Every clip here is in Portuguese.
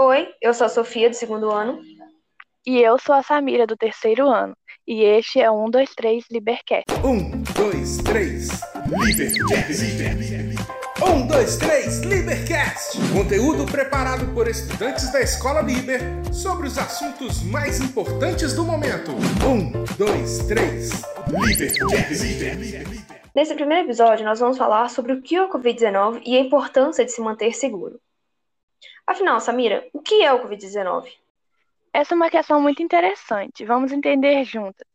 Oi, eu sou a Sofia, do segundo ano. E eu sou a Samira, do terceiro ano. E este é um, dois, três, Libercast. Um, dois, três, Libercast. Um, dois, três, Libercast. Conteúdo preparado por estudantes da Escola Liber sobre os assuntos mais importantes do momento. Um, dois, três, Libercast. Nesse primeiro episódio, nós vamos falar sobre o que é o Covid-19 e a importância de se manter seguro. Afinal, Samira, o que é o Covid-19? Essa é uma questão muito interessante. Vamos entender juntas.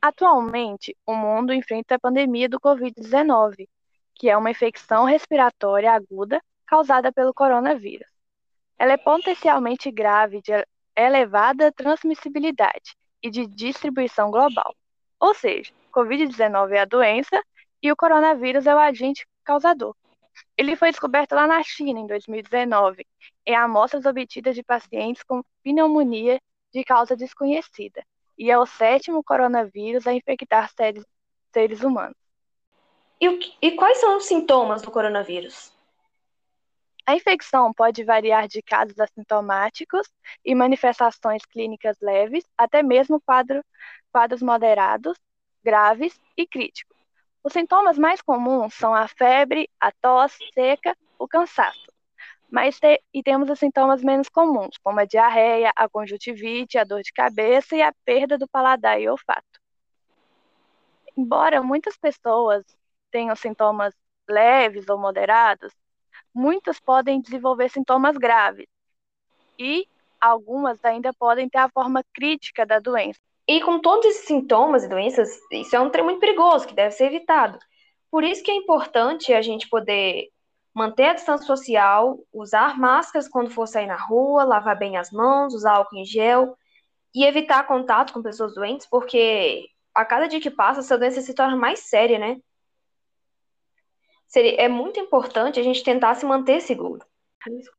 Atualmente, o mundo enfrenta a pandemia do Covid-19, que é uma infecção respiratória aguda causada pelo coronavírus. Ela é potencialmente grave, de elevada transmissibilidade e de distribuição global. Ou seja, Covid-19 é a doença e o coronavírus é o agente causador. Ele foi descoberto lá na China em 2019, em amostras obtidas de pacientes com pneumonia de causa desconhecida, e é o sétimo coronavírus a infectar seres, seres humanos. E, e quais são os sintomas do coronavírus? A infecção pode variar de casos assintomáticos e manifestações clínicas leves, até mesmo quadro, quadros moderados, graves e críticos. Os sintomas mais comuns são a febre, a tosse seca, o cansaço. Mas te, e temos os sintomas menos comuns, como a diarreia, a conjuntivite, a dor de cabeça e a perda do paladar e olfato. Embora muitas pessoas tenham sintomas leves ou moderados, muitas podem desenvolver sintomas graves e algumas ainda podem ter a forma crítica da doença, e com todos esses sintomas e doenças, isso é um trem muito perigoso, que deve ser evitado. Por isso que é importante a gente poder manter a distância social, usar máscaras quando for sair na rua, lavar bem as mãos, usar álcool em gel e evitar contato com pessoas doentes, porque a cada dia que passa, essa doença se torna mais séria, né? Seria, é muito importante a gente tentar se manter seguro.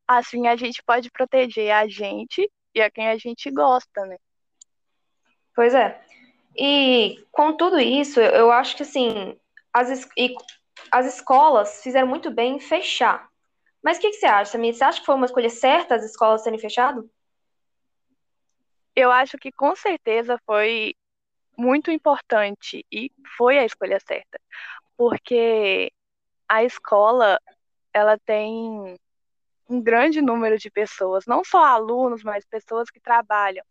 Assim a gente pode proteger a gente e a quem a gente gosta, né? Pois é. E com tudo isso, eu acho que assim, as, e, as escolas fizeram muito bem em fechar. Mas o que, que, você acha, Samir? Você acha que foi uma escolha certa as escolas terem fechado? Eu acho que com certeza foi muito importante e foi a escolha certa. Porque a escola, ela tem um grande número de pessoas, não só alunos, mas pessoas que trabalham.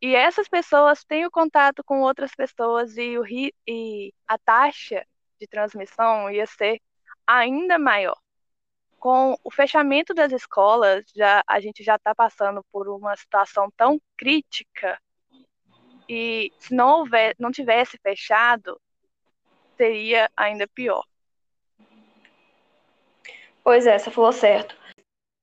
E essas pessoas têm o contato com outras pessoas e, o, e a taxa de transmissão ia ser ainda maior. Com o fechamento das escolas, já, a gente já está passando por uma situação tão crítica e se não, houver, não tivesse fechado, seria ainda pior. Pois é, você falou certo.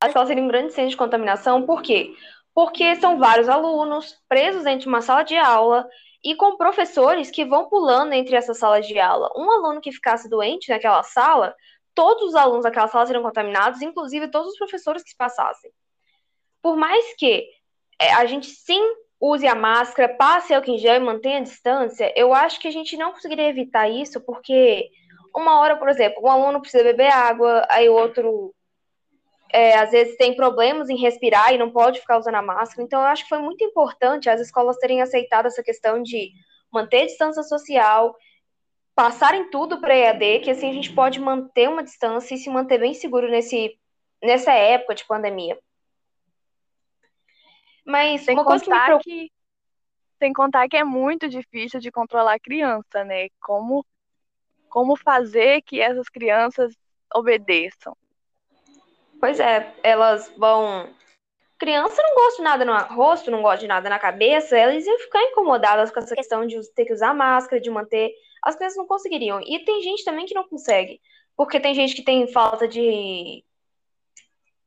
A escola seria um grande centro de contaminação, por quê? Porque são vários alunos presos dentro de uma sala de aula e com professores que vão pulando entre essas salas de aula. Um aluno que ficasse doente naquela sala, todos os alunos daquela sala seriam contaminados, inclusive todos os professores que passassem. Por mais que é, a gente sim use a máscara, passe álcool em gel e mantenha a distância, eu acho que a gente não conseguiria evitar isso, porque uma hora, por exemplo, um aluno precisa beber água, aí o outro é, às vezes tem problemas em respirar e não pode ficar usando a máscara. Então, eu acho que foi muito importante as escolas terem aceitado essa questão de manter a distância social, passarem tudo para EAD, que assim a gente pode manter uma distância e se manter bem seguro nesse, nessa época de pandemia. Mas sem uma coisa que, me preocupa... que sem contar que é muito difícil de controlar a criança, né? Como como fazer que essas crianças obedeçam? Pois é, elas vão. Criança não gosta de nada no rosto, não gosta de nada na cabeça, elas iam ficar incomodadas com essa questão de ter que usar máscara, de manter. As crianças não conseguiriam. E tem gente também que não consegue. Porque tem gente que tem falta de.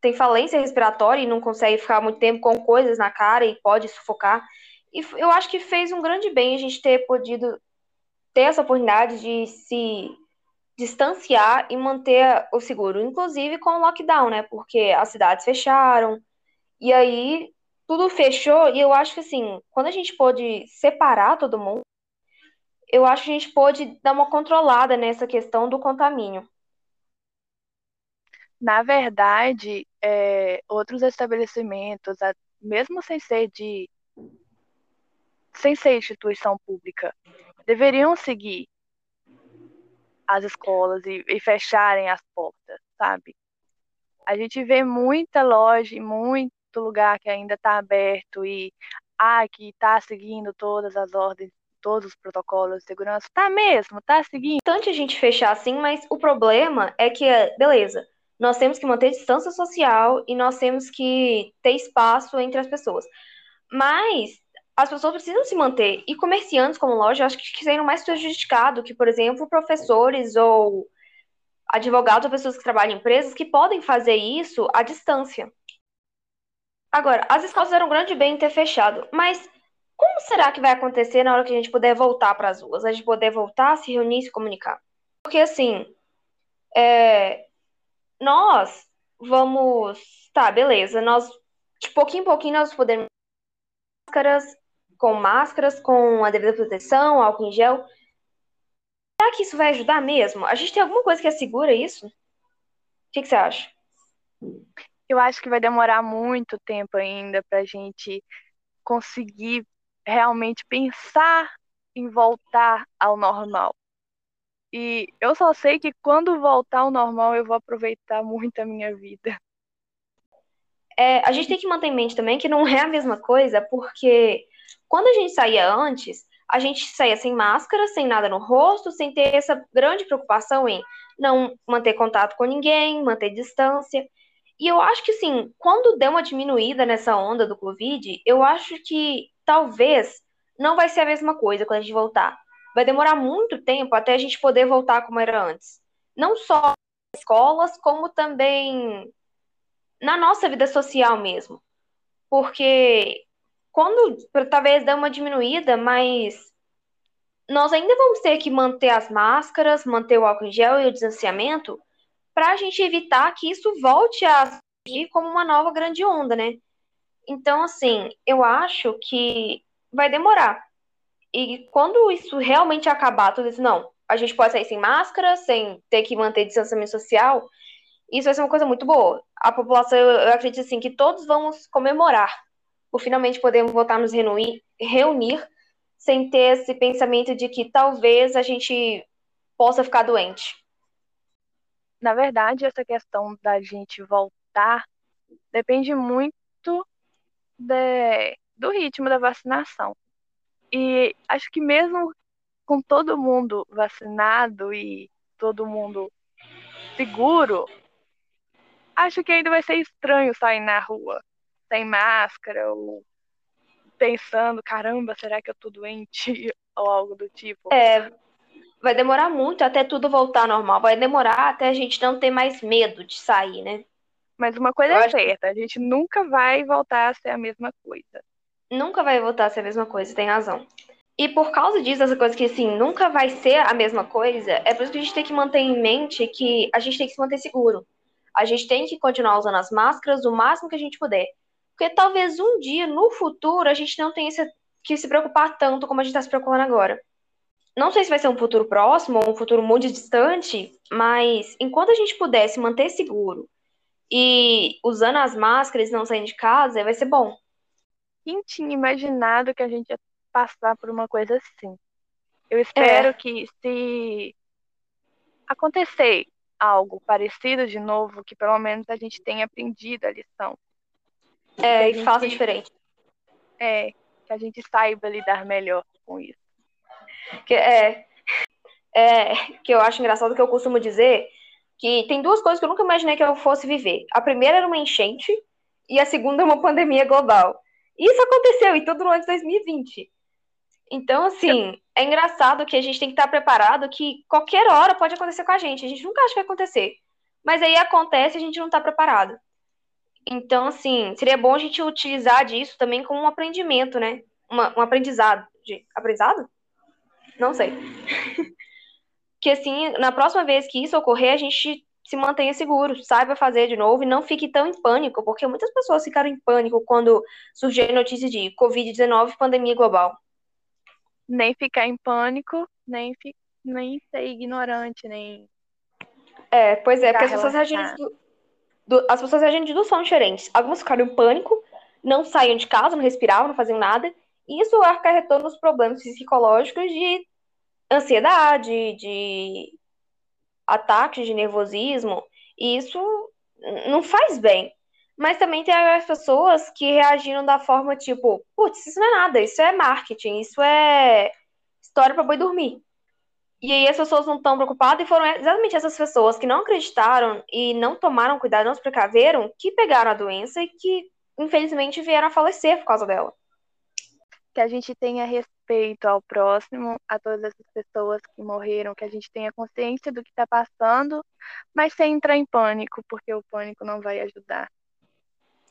tem falência respiratória e não consegue ficar muito tempo com coisas na cara e pode sufocar. E eu acho que fez um grande bem a gente ter podido ter essa oportunidade de se distanciar e manter o seguro, inclusive com o lockdown, né? Porque as cidades fecharam e aí tudo fechou e eu acho que assim, quando a gente pôde separar todo mundo, eu acho que a gente pôde dar uma controlada nessa questão do contamínio. Na verdade, é, outros estabelecimentos, mesmo sem ser de sem ser instituição pública, deveriam seguir as escolas e, e fecharem as portas, sabe? A gente vê muita loja muito lugar que ainda está aberto e ah, que está seguindo todas as ordens, todos os protocolos de segurança. Tá mesmo, tá seguindo. Importante a gente fechar assim, mas o problema é que, beleza, nós temos que manter distância social e nós temos que ter espaço entre as pessoas. Mas as pessoas precisam se manter. E comerciantes como loja, acho que seriam mais prejudicados que, por exemplo, professores ou advogados ou pessoas que trabalham em empresas que podem fazer isso à distância. Agora, as escolas eram um grande bem ter fechado, mas como será que vai acontecer na hora que a gente puder voltar para as ruas? A gente poder voltar, se reunir, se comunicar? Porque assim, é, nós vamos, tá, beleza, nós de pouquinho em pouquinho nós podemos máscaras, com máscaras, com a devida proteção, álcool em gel. Será que isso vai ajudar mesmo? A gente tem alguma coisa que assegura isso? O que, que você acha? Eu acho que vai demorar muito tempo ainda para a gente conseguir realmente pensar em voltar ao normal. E eu só sei que quando voltar ao normal eu vou aproveitar muito a minha vida. É, a gente tem que manter em mente também que não é a mesma coisa, porque quando a gente saía antes, a gente saía sem máscara, sem nada no rosto, sem ter essa grande preocupação em não manter contato com ninguém, manter distância. E eu acho que, sim, quando deu uma diminuída nessa onda do Covid, eu acho que talvez não vai ser a mesma coisa quando a gente voltar. Vai demorar muito tempo até a gente poder voltar como era antes. Não só nas escolas, como também na nossa vida social mesmo. Porque quando talvez dê uma diminuída, mas nós ainda vamos ter que manter as máscaras, manter o álcool em gel e o distanciamento para a gente evitar que isso volte a surgir como uma nova grande onda, né? Então, assim, eu acho que vai demorar. E quando isso realmente acabar, tudo isso, não, a gente pode sair sem máscara, sem ter que manter distanciamento social, isso vai ser uma coisa muito boa. A população, eu acredito assim, que todos vamos comemorar por finalmente podermos voltar a nos reunir, reunir sem ter esse pensamento de que talvez a gente possa ficar doente. Na verdade, essa questão da gente voltar depende muito de, do ritmo da vacinação. E acho que mesmo com todo mundo vacinado e todo mundo seguro, acho que ainda vai ser estranho sair na rua sem máscara ou pensando, caramba, será que eu tô doente ou algo do tipo. É, vai demorar muito até tudo voltar ao normal. Vai demorar até a gente não ter mais medo de sair, né? Mas uma coisa eu é certa, que... a gente nunca vai voltar a ser a mesma coisa. Nunca vai voltar a ser a mesma coisa, tem razão. E por causa disso, essa coisa que assim, nunca vai ser a mesma coisa, é por isso que a gente tem que manter em mente que a gente tem que se manter seguro. A gente tem que continuar usando as máscaras o máximo que a gente puder. Porque talvez um dia, no futuro, a gente não tenha que se preocupar tanto como a gente está se preocupando agora. Não sei se vai ser um futuro próximo ou um futuro muito distante, mas enquanto a gente puder se manter seguro e usando as máscaras e não saindo de casa, vai ser bom. Quem tinha imaginado que a gente ia passar por uma coisa assim? Eu espero é. que se acontecer algo parecido de novo, que pelo menos a gente tenha aprendido a lição. É, e faça diferente. É, que a gente saiba lidar melhor com isso. Que, é, é, que eu acho engraçado que eu costumo dizer que tem duas coisas que eu nunca imaginei que eu fosse viver. A primeira era uma enchente e a segunda é uma pandemia global. Isso aconteceu e tudo no ano de 2020. Então, assim, é engraçado que a gente tem que estar preparado que qualquer hora pode acontecer com a gente. A gente nunca acha que vai acontecer. Mas aí acontece e a gente não está preparado. Então, assim, seria bom a gente utilizar disso também como um aprendimento, né? Uma, um aprendizado. De, aprendizado? Não sei. que assim, na próxima vez que isso ocorrer, a gente se mantenha seguro, saiba fazer de novo e não fique tão em pânico, porque muitas pessoas ficaram em pânico quando surgiu a notícia de Covid-19 pandemia global nem ficar em pânico, nem, fi, nem ser ignorante, nem. É, pois é, porque as pessoas reagiram. Do, as pessoas reagiram de duas formas diferentes. Algumas ficaram em pânico, não saíam de casa, não respiravam, não faziam nada. E isso acarretou nos problemas psicológicos de ansiedade, de ataques de nervosismo. E isso não faz bem. Mas também tem as pessoas que reagiram da forma tipo, putz, isso não é nada, isso é marketing, isso é história para boi dormir. E aí as pessoas não estão preocupadas e foram exatamente essas pessoas que não acreditaram e não tomaram cuidado, não se precaveram, que pegaram a doença e que, infelizmente, vieram a falecer por causa dela. Que a gente tenha respeito ao próximo, a todas essas pessoas que morreram, que a gente tenha consciência do que está passando, mas sem entrar em pânico, porque o pânico não vai ajudar.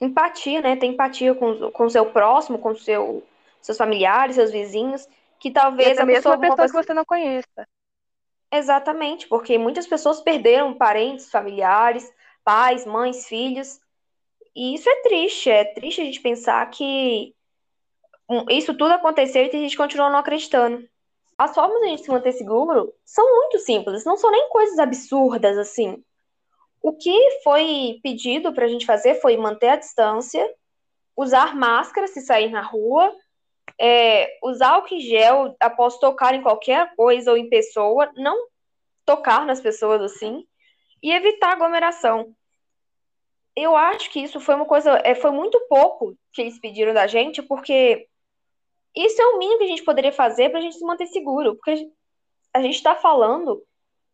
Empatia, né? Ter empatia com, com o seu próximo, com seu, seus familiares, seus vizinhos, que talvez a pessoa, mesma pessoa que você não conheça. Exatamente, porque muitas pessoas perderam parentes, familiares, pais, mães, filhos. E isso é triste, é triste a gente pensar que isso tudo aconteceu e a gente continua não acreditando. As formas de a gente se manter seguro são muito simples, não são nem coisas absurdas assim. O que foi pedido para a gente fazer foi manter a distância, usar máscara se sair na rua, é, usar álcool em gel após tocar em qualquer coisa ou em pessoa, não tocar nas pessoas assim, e evitar aglomeração. Eu acho que isso foi uma coisa, é, foi muito pouco que eles pediram da gente, porque isso é o mínimo que a gente poderia fazer para a gente se manter seguro, porque a gente está falando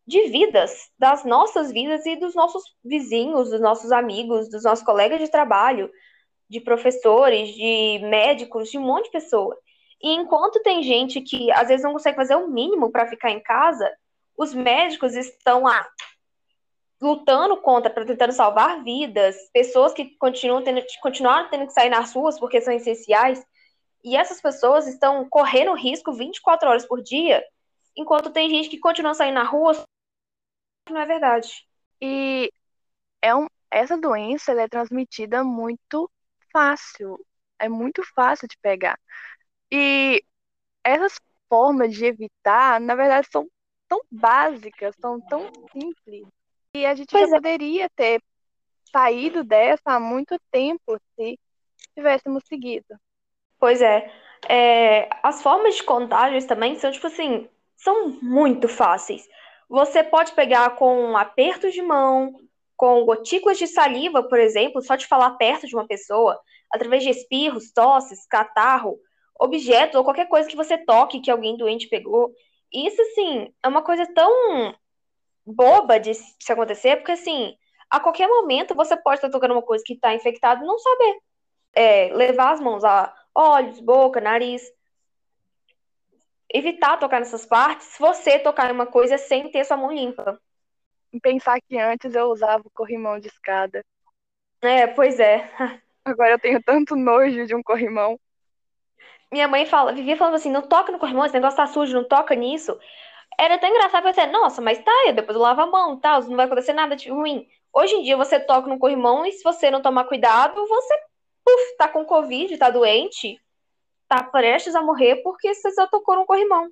de vidas, das nossas vidas e dos nossos vizinhos, dos nossos amigos, dos nossos colegas de trabalho, de professores, de médicos, de um monte de pessoa. E enquanto tem gente que às vezes não consegue fazer o mínimo para ficar em casa, os médicos estão lá lutando contra, tentando salvar vidas, pessoas que continuam tendo, continuaram tendo que sair nas ruas porque são essenciais, e essas pessoas estão correndo risco 24 horas por dia, enquanto tem gente que continua saindo na rua, não é verdade. E é um, essa doença é transmitida muito fácil. É muito fácil de pegar. E essas formas de evitar, na verdade, são tão básicas, são tão simples. E a gente pois já é. poderia ter saído dessa há muito tempo se tivéssemos seguido. Pois é. é. As formas de contágios também são, tipo assim, são muito fáceis. Você pode pegar com apertos de mão, com gotículas de saliva, por exemplo, só de falar perto de uma pessoa, através de espirros, tosses, catarro, objetos ou qualquer coisa que você toque que alguém doente pegou. Isso, assim, é uma coisa tão boba de se acontecer, porque, assim, a qualquer momento você pode estar tocando uma coisa que está infectada e não saber. É, levar as mãos a olhos, boca, nariz. Evitar tocar nessas partes se você tocar em uma coisa sem ter sua mão limpa. Pensar que antes eu usava o corrimão de escada. É, pois é. Agora eu tenho tanto nojo de um corrimão. Minha mãe fala, vivia falando assim, não toca no corrimão, esse negócio tá sujo, não toca nisso. Era tão engraçado, eu pensei, nossa, mas tá, depois eu lavo a mão, tal, não vai acontecer nada de ruim. Hoje em dia você toca no corrimão e se você não tomar cuidado, você, puf, tá com covid, tá doente, tá prestes a morrer porque você só tocou no corrimão.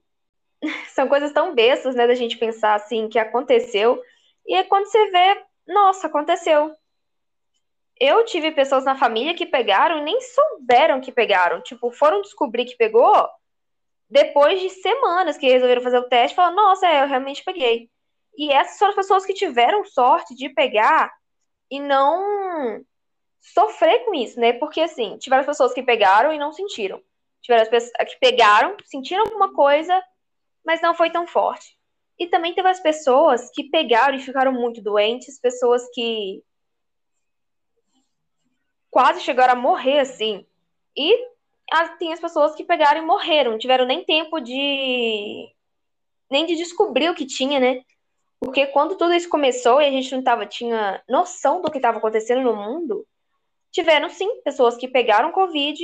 São coisas tão bestas, né, da gente pensar assim, que aconteceu. E aí quando você vê, nossa, aconteceu. Eu tive pessoas na família que pegaram e nem souberam que pegaram. Tipo, foram descobrir que pegou depois de semanas que resolveram fazer o teste falaram, nossa, é, eu realmente peguei. E essas foram as pessoas que tiveram sorte de pegar e não sofrer com isso, né? Porque, assim, tiveram pessoas que pegaram e não sentiram. Tiveram as pessoas que pegaram, sentiram alguma coisa, mas não foi tão forte. E também teve as pessoas que pegaram e ficaram muito doentes, pessoas que quase chegaram a morrer, assim. E tem as pessoas que pegaram e morreram, não tiveram nem tempo de. nem de descobrir o que tinha, né? Porque quando tudo isso começou e a gente não tava, tinha noção do que estava acontecendo no mundo, tiveram sim pessoas que pegaram Covid,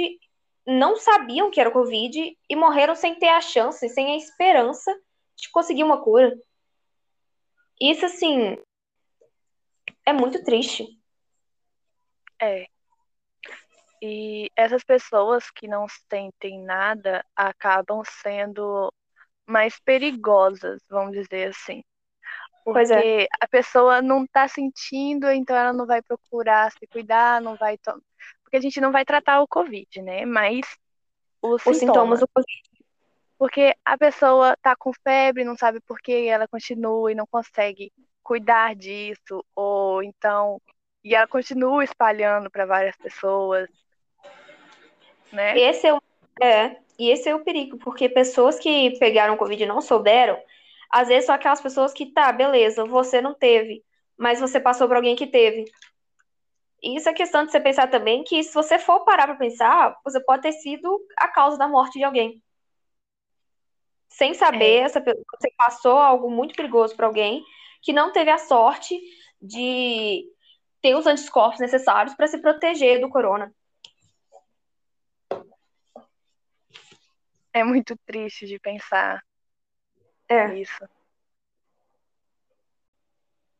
não sabiam que era Covid e morreram sem ter a chance, sem a esperança de conseguir uma cura. Isso, assim, é muito triste. É. E essas pessoas que não sentem nada acabam sendo mais perigosas, vamos dizer assim. Porque é. a pessoa não está sentindo, então ela não vai procurar se cuidar, não vai. Porque a gente não vai tratar o Covid, né? Mas os, os sintomas. sintomas do Covid. Porque a pessoa tá com febre, não sabe por que ela continua e não consegue cuidar disso, ou então. E ela continua espalhando para várias pessoas. Né? Esse é o. É, e esse é o perigo, porque pessoas que pegaram Covid e não souberam às vezes são aquelas pessoas que, tá, beleza, você não teve, mas você passou para alguém que teve. E isso é questão de você pensar também que se você for parar para pensar, você pode ter sido a causa da morte de alguém. Sem saber, é. essa pessoa, você passou algo muito perigoso para alguém que não teve a sorte de ter os anticorpos necessários para se proteger do corona. É muito triste de pensar é. Isso.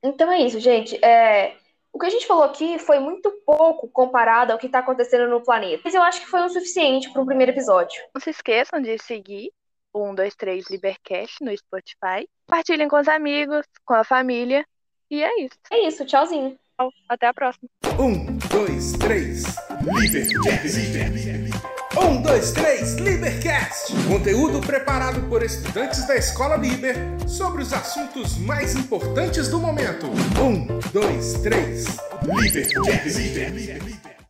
Então é isso, gente. É... O que a gente falou aqui foi muito pouco comparado ao que está acontecendo no planeta. Mas eu acho que foi o suficiente para um primeiro episódio. Não se esqueçam de seguir 123 Libercast no Spotify. Compartilhem com os amigos, com a família. E é isso. É isso, tchauzinho. Até a próxima. Um, dois, três, Libercast. Um, dois, três, Libercast! Conteúdo preparado por estudantes da Escola Liber sobre os assuntos mais importantes do momento. Um, dois, três, Libercast!